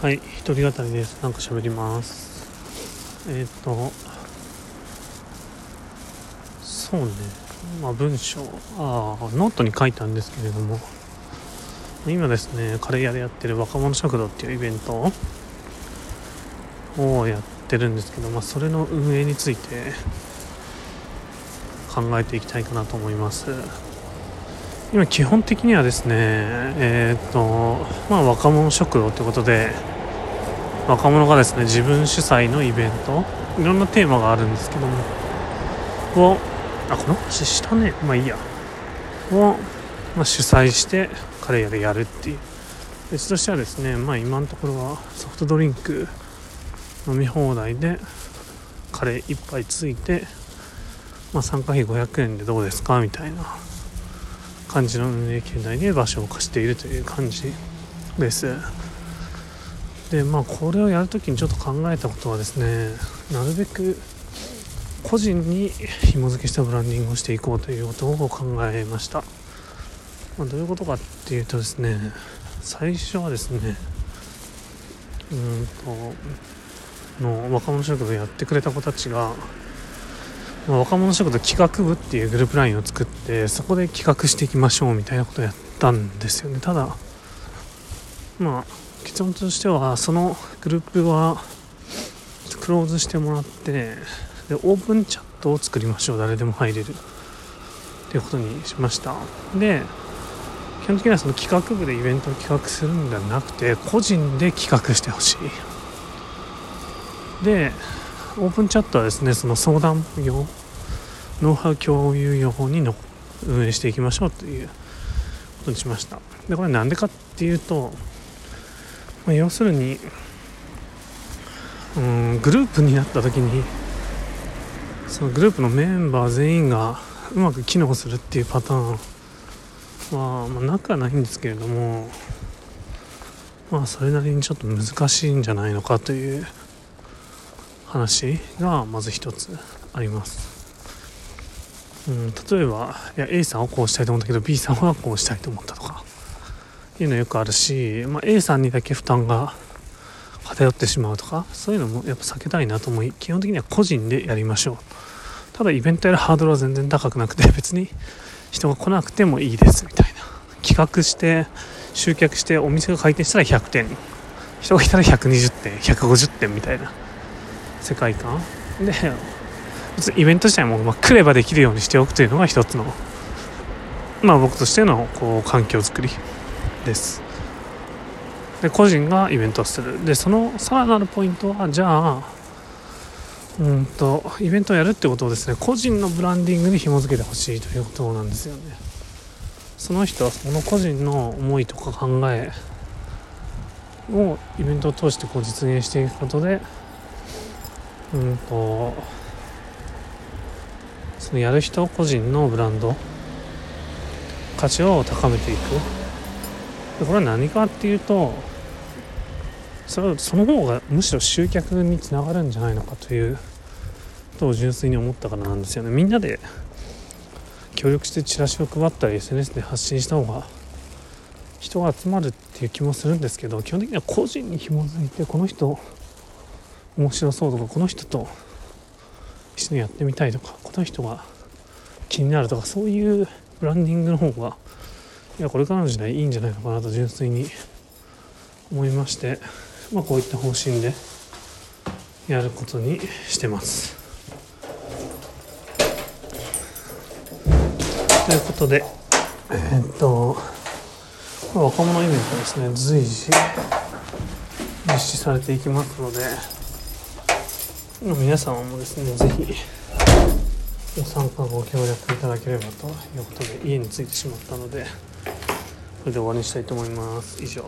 はい一人語りです。なんか喋ります。えっ、ー、とそうね。まあ文章。ああノートに書いたんですけれども。今ですねカレー屋でやってる若者食堂っていうイベントをやってるんですけど、まあ、それの運営について考えていきたいかなと思います。今基本的にはですねえっ、とまあ若者食堂ということで若者がですね自分主催のイベントいろんなテーマがあるんですけどもをあこの話したね。まあいいや。を、まあ、主催してカレー屋でやるっていう。別としてはですねまあ今のところはソフトドリンク飲み放題でカレー1杯ついて、まあ、参加費500円でどうですかみたいな感じの運営圏内で場所を貸しているという感じです。でまあこれをやるときにちょっと考えたことはですねなるべく個人に紐付けしたブランディングをしていこうということを考えました、まあ、どういうことかっていうとですね最初はですねうんとの若者食堂やってくれた子たちが若者食堂企画部っていうグループ LINE を作ってそこで企画していきましょうみたいなことをやったんですよね。ただまあ結論としてはそのグループはクローズしてもらってでオープンチャットを作りましょう。誰でも入れる。っていうことにしました。で基本的にはその企画部でイベントを企画するんではなくて個人で企画してほしい。でオープンチャットはですねその相談用ノウハウ共有用にの運営していきましょうということにしました。でこれなんでかっていうと、まあ、要するにうんグループになった時にそのグループのメンバー全員がうまく機能するっていうパターンは、まあ、なくはないんですけれどもまあそれなりにちょっと難しいんじゃないのかという話がまず一つあります。うん、例えばいや A さんをこうしたいと思ったけど B さんはこうしたいと思ったとかいうのよくあるし、まあ、A さんにだけ負担が偏ってしまうとかそういうのもやっぱ避けたいなと思い基本的には個人でやりましょう。ただイベントやるハードルは全然高くなくて別に人が来なくてもいいですみたいな。企画して集客してお店が開店したら100点。人がいたら120点150点みたいな。世界観。でイベント自体も、ま、来ればできるようにしておくというのが一つの、まあ、僕としてのこう環境づくりです。で個人がイベントをする。でそのさらなるポイントはじゃあうんとイベントをやるってことをですね個人のブランディングに紐付けてほしいということなんですよね。その人はその個人の思いとか考えをイベントを通してこう実現していくことでうんとそのやる人個人のブランド価値を高めていく。でこれは何かっていうとそれその方がむしろ集客につながるんじゃないのかということを純粋に思ったからなんですよね。みんなで協力してチラシを配ったり SNS で発信した方が人が集まるっていう気もするんですけど基本的には個人に紐づいてこの人面白そうとかこの人と一緒にやってみたいとかこの人が気になるとかそういうブランディングの方がいやこれからの時代いいんじゃないのかなと純粋に思いまして、まあ、こういった方針でやることにしてます。ということでえー、っと若者イベントですね随時実施されていきますので皆様もですね是非ご参加ご協力いただければということで家に着いてしまったのでこれで終わりにしたいと思います。以上。